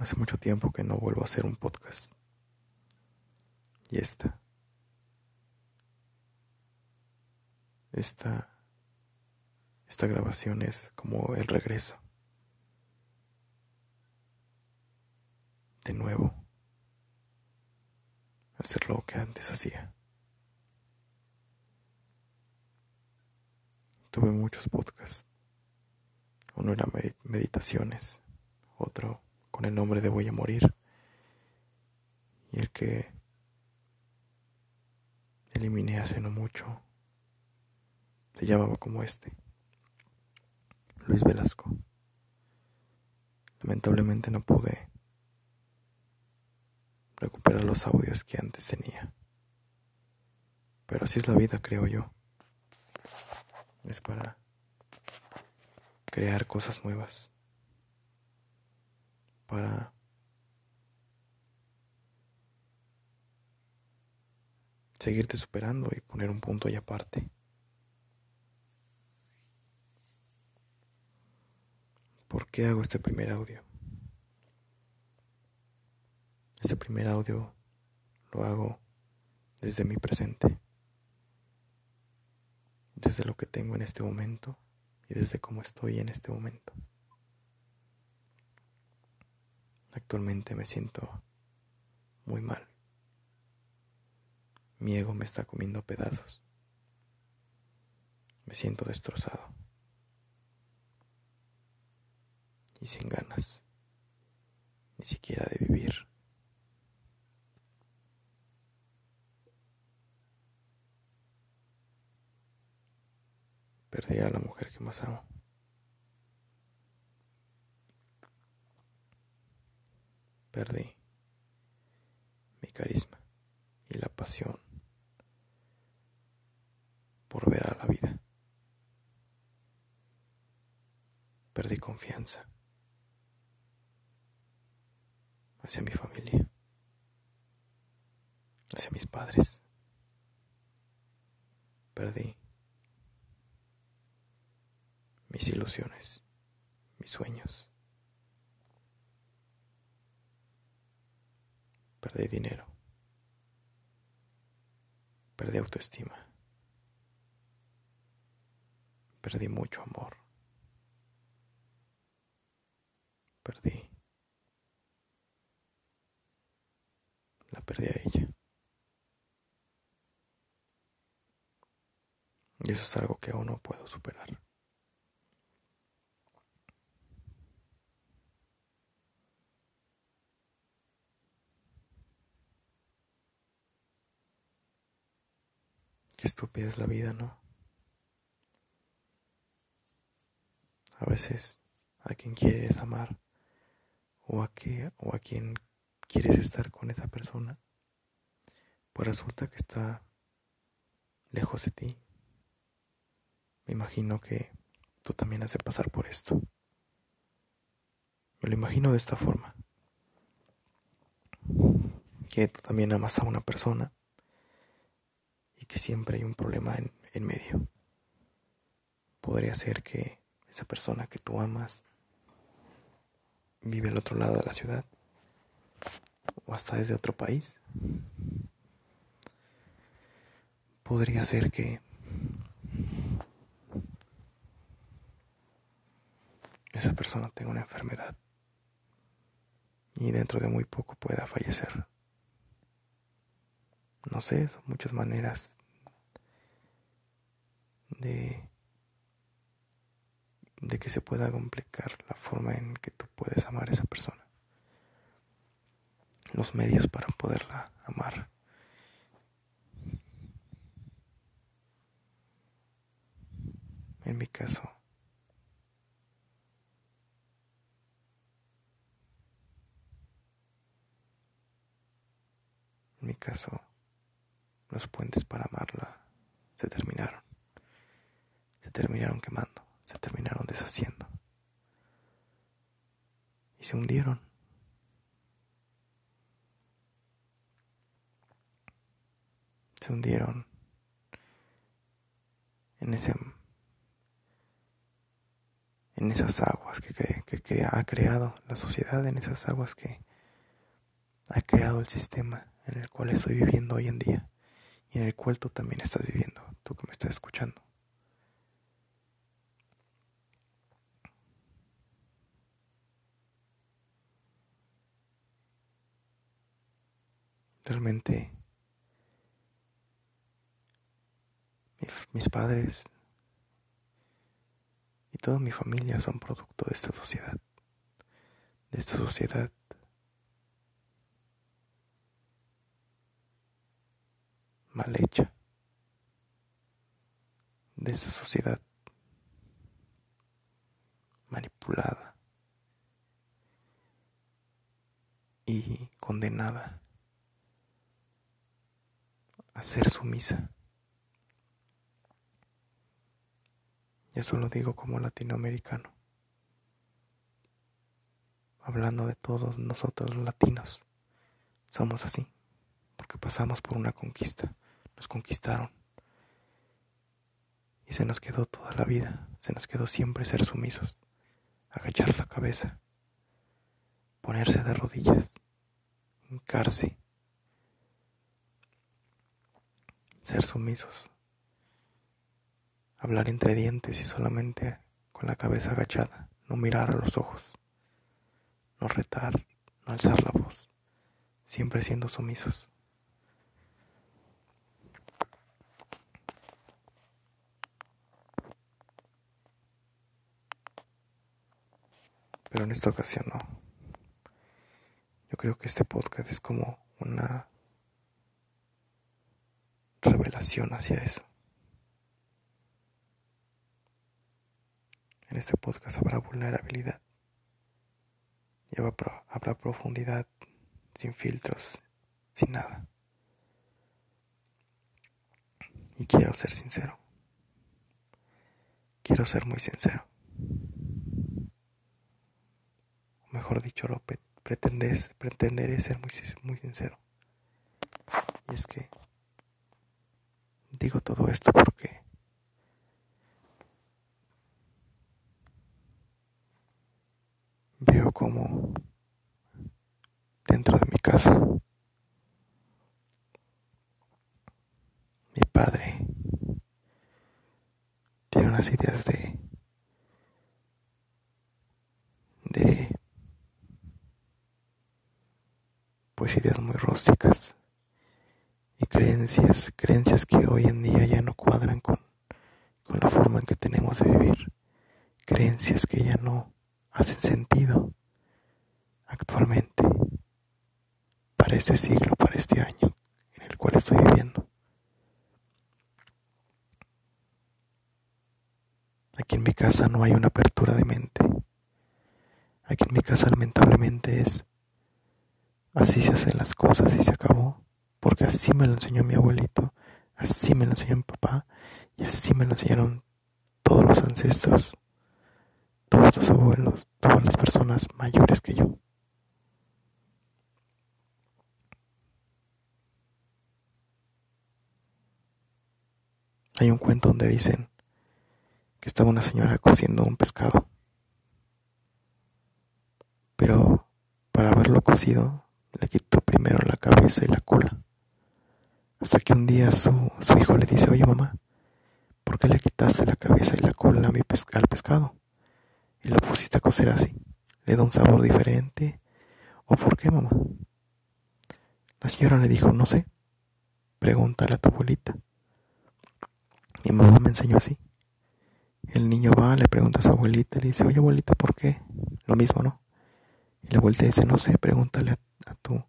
Hace mucho tiempo que no vuelvo a hacer un podcast. Y esta. Esta. Esta grabación es como el regreso. De nuevo. Hacer lo que antes hacía. Tuve muchos podcasts. Uno era meditaciones, otro con el nombre de Voy a morir y el que eliminé hace no mucho se llamaba como este, Luis Velasco. Lamentablemente no pude recuperar los audios que antes tenía. Pero así es la vida, creo yo. Es para crear cosas nuevas para seguirte superando y poner un punto ahí aparte. ¿Por qué hago este primer audio? Este primer audio lo hago desde mi presente, desde lo que tengo en este momento y desde cómo estoy en este momento. Actualmente me siento muy mal. Mi ego me está comiendo pedazos. Me siento destrozado. Y sin ganas, ni siquiera de vivir. Perdí a la mujer que más amo. Perdí mi carisma y la pasión por ver a la vida. Perdí confianza hacia mi familia, hacia mis padres. Perdí mis ilusiones, mis sueños. Perdí dinero. Perdí autoestima. Perdí mucho amor. Perdí. La perdí a ella. Y eso es algo que aún no puedo superar. Qué estúpida es la vida, ¿no? A veces a quien quieres amar o a, que, o a quien quieres estar con esa persona, pues resulta que está lejos de ti. Me imagino que tú también has de pasar por esto. Me lo imagino de esta forma. Que tú también amas a una persona que siempre hay un problema en, en medio. Podría ser que esa persona que tú amas vive al otro lado de la ciudad o hasta desde otro país. Podría ser que esa persona tenga una enfermedad y dentro de muy poco pueda fallecer. No sé, son muchas maneras de, que se pueda complicar la forma en que tú puedes amar a esa persona. Los medios para poderla amar. En mi caso, en mi caso, los puentes para amarla se terminaron se terminaron quemando, se terminaron deshaciendo. Y se hundieron. Se hundieron en ese en esas aguas que, que ha creado la sociedad, en esas aguas que ha creado el sistema en el cual estoy viviendo hoy en día y en el cual tú también estás viviendo, tú que me estás escuchando. Realmente mis padres y toda mi familia son producto de esta sociedad, de esta sociedad mal hecha, de esta sociedad manipulada y condenada a ser sumisa. Y eso lo digo como latinoamericano, hablando de todos nosotros los latinos. Somos así, porque pasamos por una conquista, nos conquistaron. Y se nos quedó toda la vida, se nos quedó siempre ser sumisos, agachar la cabeza, ponerse de rodillas, hincarse, ser sumisos hablar entre dientes y solamente con la cabeza agachada, no mirar a los ojos, no retar, no alzar la voz, siempre siendo sumisos. Pero en esta ocasión no. Yo creo que este podcast es como una revelación hacia eso. En este podcast habrá vulnerabilidad y habrá profundidad sin filtros, sin nada. Y quiero ser sincero. Quiero ser muy sincero. O mejor dicho, lo pretendes, pretenderé ser muy, muy sincero. Y es que digo todo esto porque veo como dentro de mi casa mi padre tiene unas ideas de de pues ideas muy rústicas y creencias creencias que hoy en día ya no cuadran con con la forma en que tenemos de vivir creencias que ya no hacen sentido actualmente para este siglo, para este año en el cual estoy viviendo. Aquí en mi casa no hay una apertura de mente. Aquí en mi casa lamentablemente es así se hacen las cosas y se acabó, porque así me lo enseñó mi abuelito, así me lo enseñó mi papá y así me lo enseñaron todos los ancestros todos los abuelos, todas las personas mayores que yo. Hay un cuento donde dicen que estaba una señora cociendo un pescado, pero para haberlo cocido le quitó primero la cabeza y la cola, hasta que un día su, su hijo le dice, oye mamá, ¿por qué le quitaste la cabeza y la cola a mi al pescado? y lo pusiste a cocer así. ¿Le da un sabor diferente? ¿O por qué, mamá? La señora le dijo, no sé. Pregúntale a tu abuelita. Mi mamá me enseñó así. El niño va, le pregunta a su abuelita, le dice, oye abuelita, ¿por qué? Lo mismo, ¿no? Y la abuelita dice, no sé, pregúntale a, tu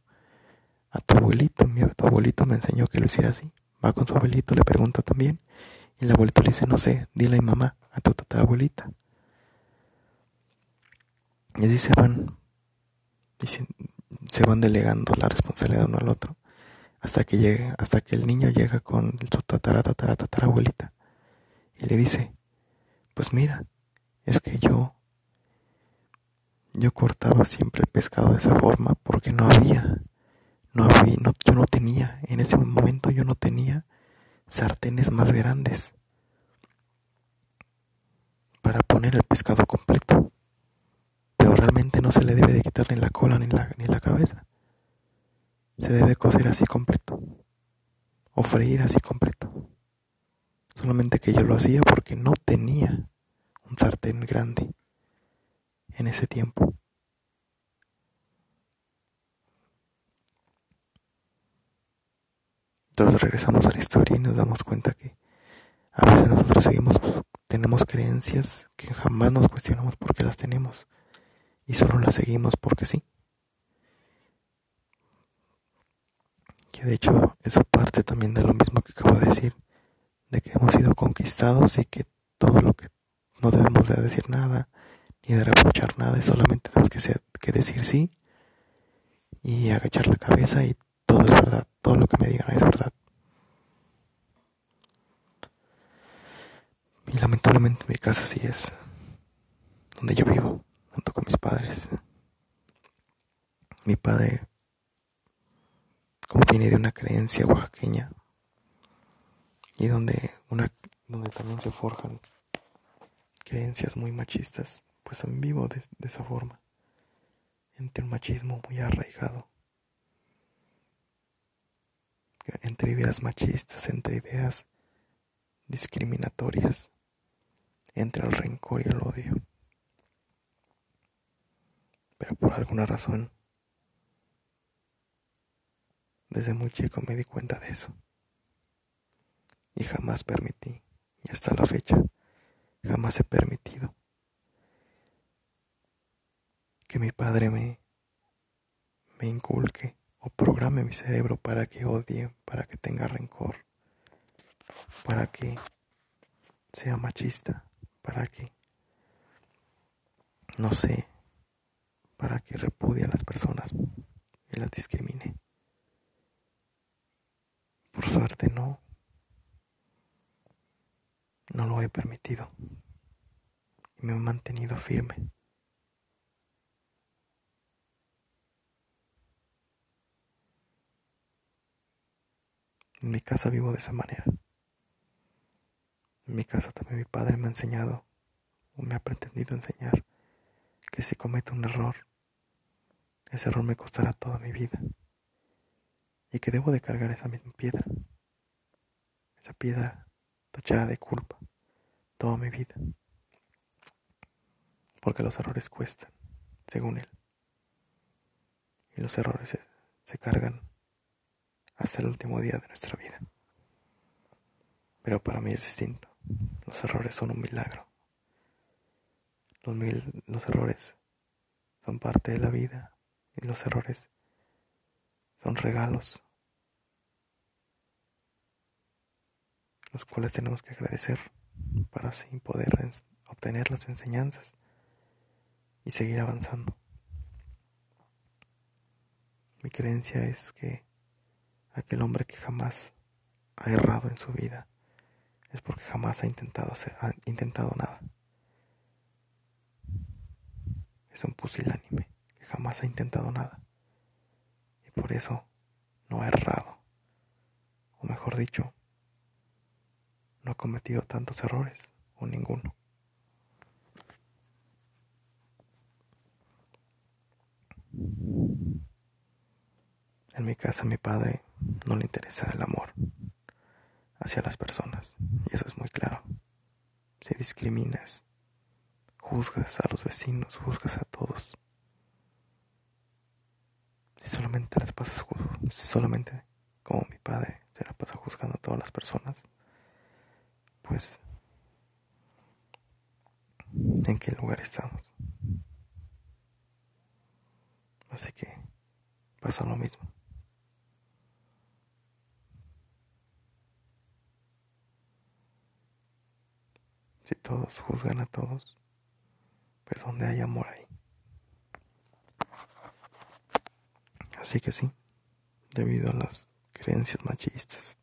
a tu abuelito. Mi, abuelito me enseñó que lo hiciera así. Va con su abuelito, le pregunta también. Y la abuelita le dice, no sé, dile a mi mamá, a tu tatarabuelita. Y así se van, se, van delegando la responsabilidad uno al otro, hasta que llega, hasta que el niño llega con su tatara, tatara, tatara abuelita, y le dice, pues mira, es que yo, yo cortaba siempre el pescado de esa forma porque no había, no no, yo no tenía, en ese momento yo no tenía sartenes más grandes para poner el pescado completo. Pero realmente no se le debe de quitar ni la cola ni la, ni la cabeza. Se debe cocer así completo. O freír así completo. Solamente que yo lo hacía porque no tenía un sartén grande en ese tiempo. Regresamos a la historia y nos damos cuenta que a veces nosotros seguimos, tenemos creencias que jamás nos cuestionamos por qué las tenemos y solo las seguimos porque sí. Que de hecho eso parte también de lo mismo que acabo de decir, de que hemos sido conquistados y que todo lo que no debemos de decir nada ni de reprochar nada, solamente tenemos que, que decir sí y agachar la cabeza y todo es verdad, todo lo que me digan es verdad. Y lamentablemente mi casa sí es donde yo vivo, junto con mis padres. Mi padre, como viene de una creencia oaxaqueña, y donde, una, donde también se forjan creencias muy machistas, pues también vivo de, de esa forma, entre un machismo muy arraigado, entre ideas machistas, entre ideas discriminatorias entre el rencor y el odio. Pero por alguna razón, desde muy chico me di cuenta de eso. Y jamás permití, y hasta la fecha, jamás he permitido que mi padre me, me inculque o programe mi cerebro para que odie, para que tenga rencor, para que sea machista para que, no sé, para que repudie a las personas y las discrimine. Por suerte no, no lo he permitido y me he mantenido firme. En mi casa vivo de esa manera. En mi casa también mi padre me ha enseñado, o me ha pretendido enseñar, que si cometo un error, ese error me costará toda mi vida. Y que debo de cargar esa misma piedra, esa piedra tachada de culpa, toda mi vida. Porque los errores cuestan, según él. Y los errores se, se cargan hasta el último día de nuestra vida. Pero para mí es distinto. Los errores son un milagro. Los, los errores son parte de la vida y los errores son regalos, los cuales tenemos que agradecer para así poder obtener las enseñanzas y seguir avanzando. Mi creencia es que aquel hombre que jamás ha errado en su vida es porque jamás ha intentado, ha intentado nada. Es un pusilánime que jamás ha intentado nada. Y por eso no ha errado. O mejor dicho, no ha cometido tantos errores o ninguno. En mi casa mi padre no le interesa el amor hacia las personas. Y eso es muy claro. Si discriminas, juzgas a los vecinos, juzgas a todos. Si solamente las pasas, si solamente como mi padre se la pasa juzgando a todas las personas, pues ¿en qué lugar estamos? Así que pasa lo mismo. Todos juzgan a todos, pues donde hay amor ahí. Así que sí, debido a las creencias machistas.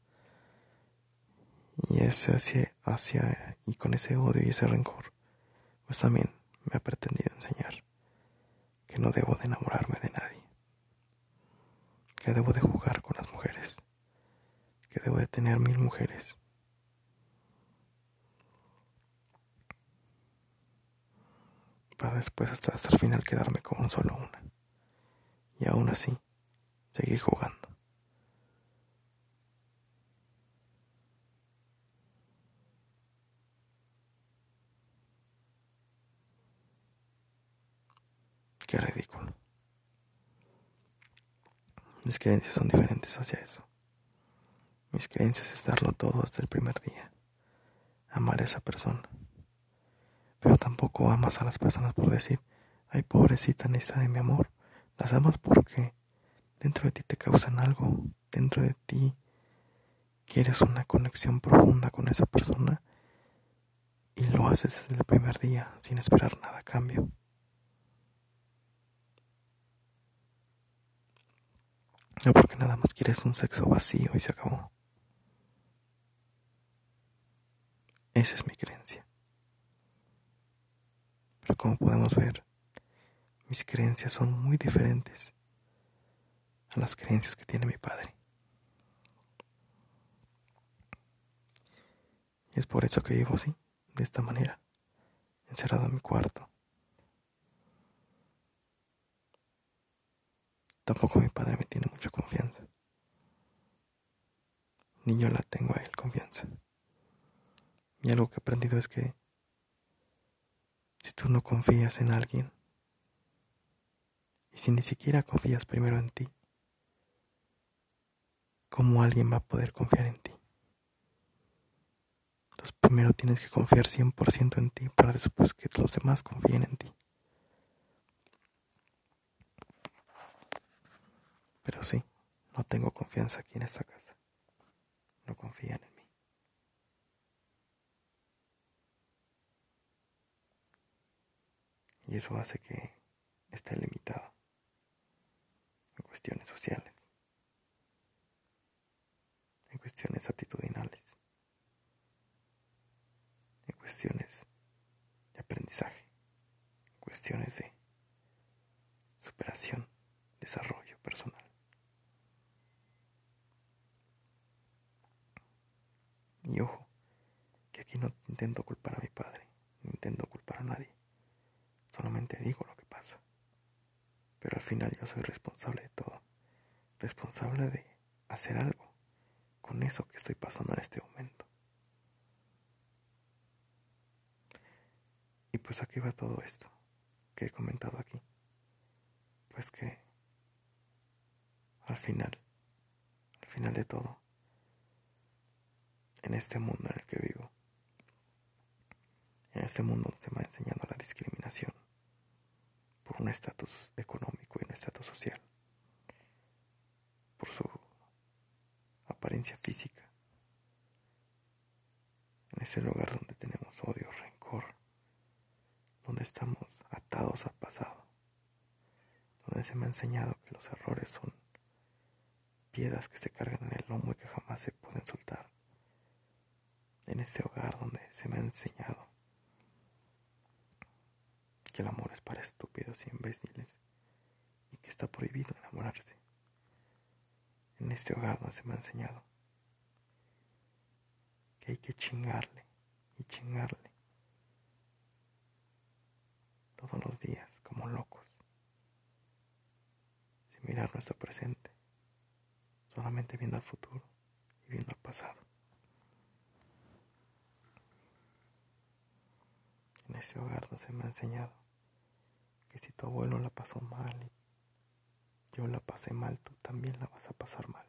Y ese hacia, hacia y con ese odio y ese rencor, pues también me ha pretendido enseñar que no debo de enamorarme de nadie, que debo de jugar con las mujeres, que debo de tener mil mujeres para después hasta, hasta el final quedarme con solo una. Y aún así, seguir jugando. Qué ridículo. Mis creencias son diferentes hacia eso. Mis creencias es darlo todo desde el primer día. Amar a esa persona. Tampoco amas a las personas por decir, ay pobrecita necesita de mi amor. Las amas porque dentro de ti te causan algo. Dentro de ti quieres una conexión profunda con esa persona y lo haces desde el primer día sin esperar nada a cambio. No porque nada más quieres un sexo vacío y se acabó. Esa es mi creencia. Pero como podemos ver, mis creencias son muy diferentes a las creencias que tiene mi padre. Y es por eso que vivo así, de esta manera, encerrado en mi cuarto. Tampoco mi padre me tiene mucha confianza. Ni yo la tengo a él confianza. Y algo que he aprendido es que si tú no confías en alguien, y si ni siquiera confías primero en ti, ¿cómo alguien va a poder confiar en ti? Entonces primero tienes que confiar 100% en ti para después que los demás confíen en ti. Pero sí, no tengo confianza aquí en esta casa. No confían en mí. Y eso hace que esté limitado en cuestiones sociales, en cuestiones actitudinales, en cuestiones de aprendizaje, en cuestiones de superación, desarrollo personal. Y ojo, que aquí no intento culpar a mi padre, no intento culpar a nadie. Solamente digo lo que pasa. Pero al final yo soy responsable de todo. Responsable de hacer algo con eso que estoy pasando en este momento. Y pues aquí va todo esto que he comentado aquí. Pues que al final, al final de todo, en este mundo en el que vivo. En este mundo se me ha enseñado la discriminación por un estatus económico y un estatus social, por su apariencia física. En ese lugar donde tenemos odio, rencor, donde estamos atados al pasado, donde se me ha enseñado que los errores son piedras que se cargan en el lomo y que jamás se pueden soltar. En este hogar donde se me ha enseñado que el amor estúpidos y imbéciles y que está prohibido enamorarse. En este hogar donde se me ha enseñado que hay que chingarle y chingarle todos los días como locos, sin mirar nuestro presente, solamente viendo al futuro y viendo al pasado. en este hogar donde se me ha enseñado si tu abuelo la pasó mal y yo la pasé mal, tú también la vas a pasar mal.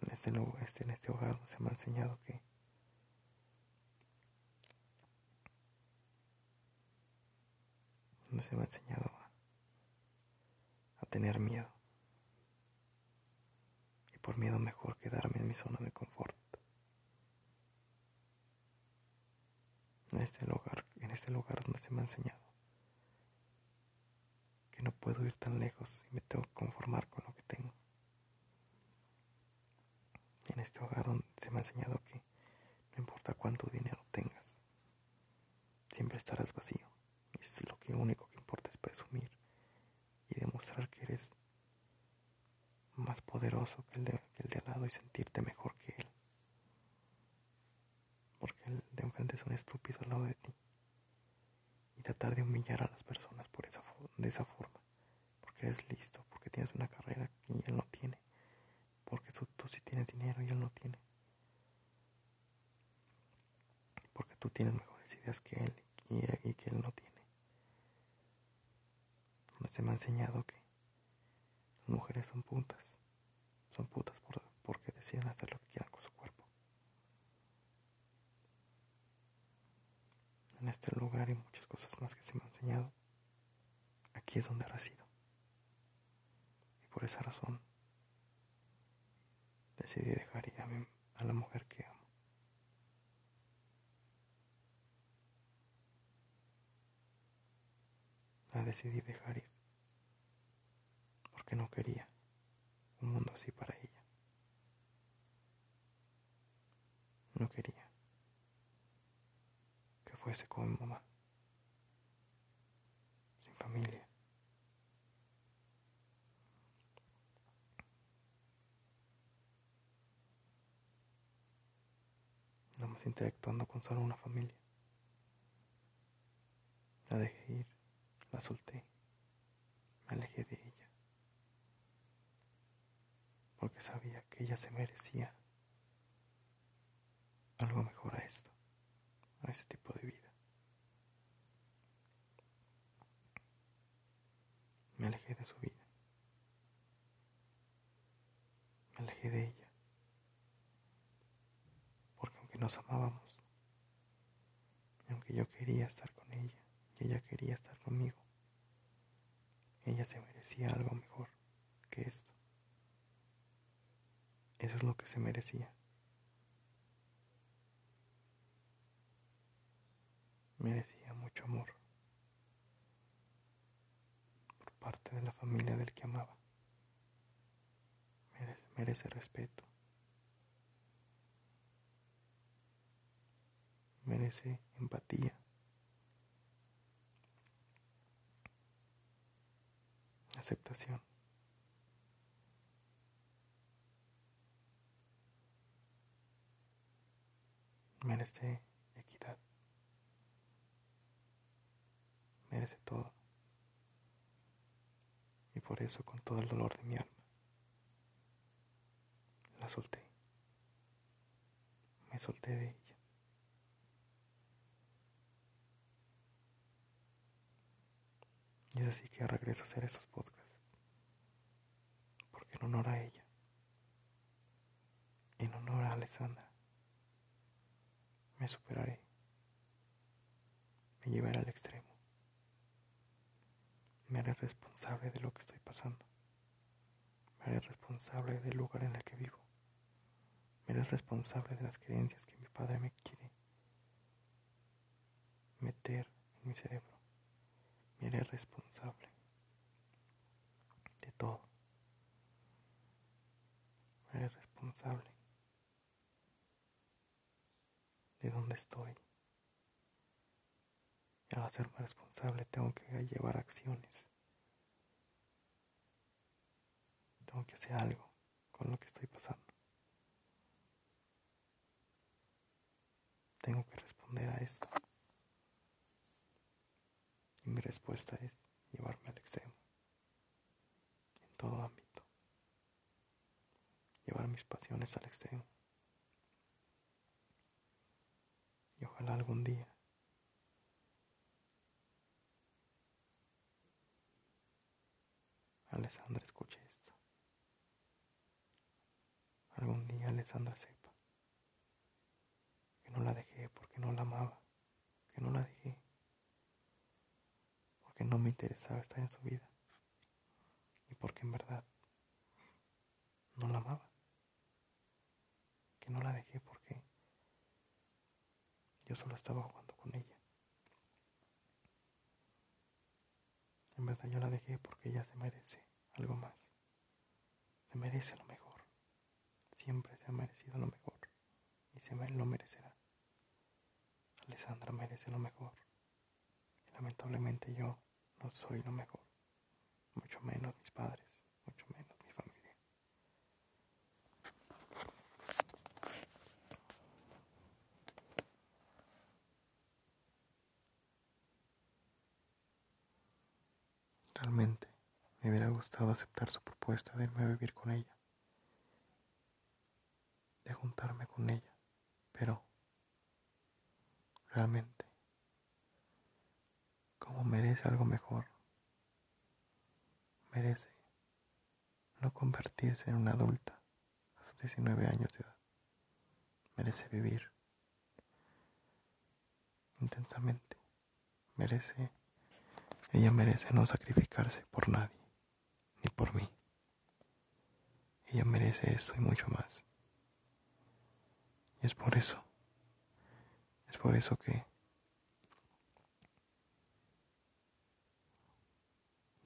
En este, este, en este hogar se me ha enseñado que donde se me ha enseñado a, a tener miedo. Y por miedo mejor quedarme en mi zona de confort. En este lugar, en este lugar donde se me ha enseñado que no puedo ir tan lejos y me tengo que conformar con lo que tengo. En este hogar donde se me ha enseñado que no importa cuánto dinero tengas, siempre estarás vacío. Y lo único que importa es presumir y demostrar que eres más poderoso que el que el de al lado y sentirte mejor que él. Porque el, de enfrente es un estúpido al lado de ti. Y tratar de humillar a las personas por esa, de esa forma. Porque eres listo, porque tienes una carrera y él no tiene. Porque tú sí tienes dinero y él no tiene. Porque tú tienes mejores ideas que él y, que él no tiene. Donde se me ha enseñado que las mujeres son putas. Son putas porque deciden hacer lo que quieran con su cuerpo. En este lugar y muchas cosas más que se me han enseñado, aquí es donde resido. Y por esa razón decidí dejar ir a, a la mujer que amo. La decidí dejar ir porque no quería un mundo así para ella. No quería que fuese como mi mamá, sin familia. Nada más interactuando con solo una familia. La dejé ir, la solté, me alejé de ella, porque sabía que ella se merecía algo mejor a esto, a este tipo de vida. Me alejé de su vida. Me alejé de ella. Porque aunque nos amábamos, y aunque yo quería estar con ella, y ella quería estar conmigo, ella se merecía algo mejor que esto. Eso es lo que se merecía. Merecía mucho amor por parte de la familia del que amaba. Merece, merece respeto. Merece empatía. Aceptación. Merece merece todo. Y por eso, con todo el dolor de mi alma, la solté. Me solté de ella. Y es así que regreso a hacer estos podcasts. Porque en honor a ella, en honor a Alessandra, me superaré. Me llevaré al extremo me haré responsable de lo que estoy pasando. Me haré responsable del lugar en el que vivo. Me haré responsable de las creencias que mi padre me quiere meter en mi cerebro. Me haré responsable de todo. Me haré responsable de dónde estoy. Al hacerme responsable tengo que llevar acciones. Tengo que hacer algo con lo que estoy pasando. Tengo que responder a esto. Y mi respuesta es llevarme al extremo. En todo ámbito. Llevar mis pasiones al extremo. Y ojalá algún día Alessandra escuche esto. Algún día Alessandra sepa que no la dejé porque no la amaba, que no la dejé porque no me interesaba estar en su vida y porque en verdad no la amaba, que no la dejé porque yo solo estaba jugando con ella. En verdad yo la dejé porque ella se merece algo más. Se merece lo mejor. Siempre se ha merecido lo mejor y se lo merecerá. Alessandra merece lo mejor. Y lamentablemente yo no soy lo mejor. Mucho menos mis padres, mucho menos mi familia. realmente me hubiera gustado aceptar su propuesta de irme a vivir con ella, de juntarme con ella, pero realmente, como merece algo mejor, merece no convertirse en una adulta a sus 19 años de edad, merece vivir intensamente, merece, ella merece no sacrificarse por nadie ni por mí. Ella merece esto y mucho más. Y es por eso, es por eso que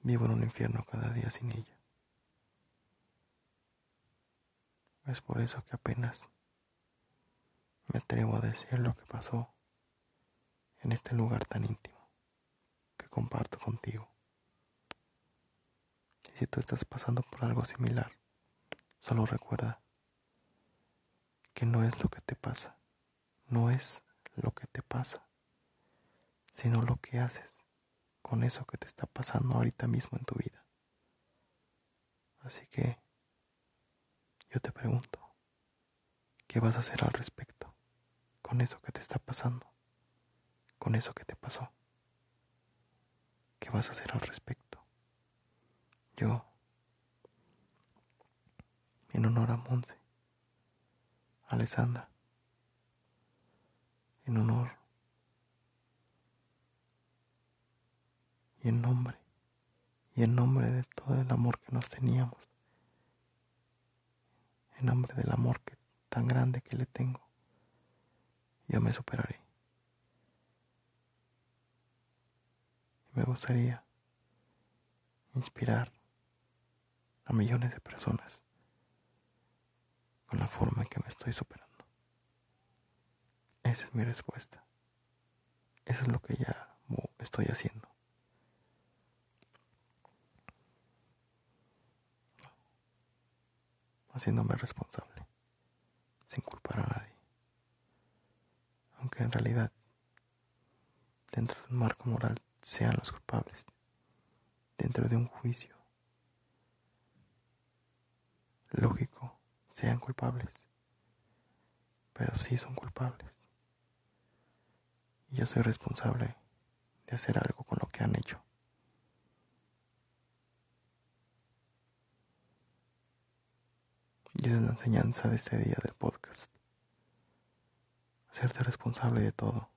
vivo en un infierno cada día sin ella. Es por eso que apenas me atrevo a decir lo que pasó en este lugar tan íntimo que comparto contigo si tú estás pasando por algo similar, solo recuerda que no es lo que te pasa, no es lo que te pasa, sino lo que haces con eso que te está pasando ahorita mismo en tu vida. Así que yo te pregunto, ¿qué vas a hacer al respecto con eso que te está pasando, con eso que te pasó? ¿Qué vas a hacer al respecto? Yo, en honor a Monse, Alessandra, en honor y en nombre, y en nombre de todo el amor que nos teníamos, en nombre del amor que, tan grande que le tengo, yo me superaré. Y me gustaría inspirar a millones de personas con la forma en que me estoy superando. Esa es mi respuesta. Eso es lo que ya estoy haciendo. Haciéndome responsable, sin culpar a nadie. Aunque en realidad, dentro de un marco moral, sean los culpables, dentro de un juicio, lógico, sean culpables. Pero sí son culpables. Y yo soy responsable de hacer algo con lo que han hecho. Y es la enseñanza de este día del podcast. Hacerte responsable de todo.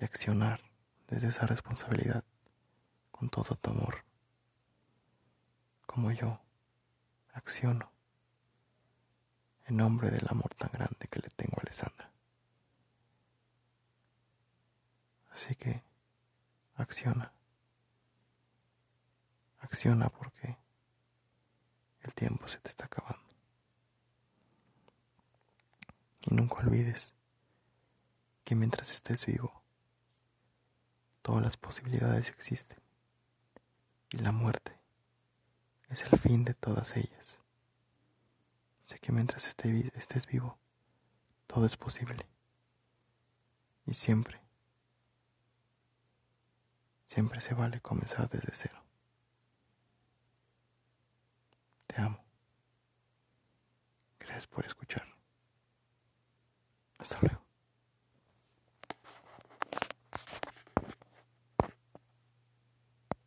Y accionar desde esa responsabilidad con todo tu amor. Como yo acciono en nombre del amor tan grande que le tengo a Alessandra. Así que acciona. Acciona porque el tiempo se te está acabando. Y nunca olvides que mientras estés vivo, todas las posibilidades existen y la muerte es el fin de todas ellas. Sé que mientras estés vivo, todo es posible. Y siempre, siempre se vale comenzar desde cero. Te amo. Gracias por escuchar. Hasta luego.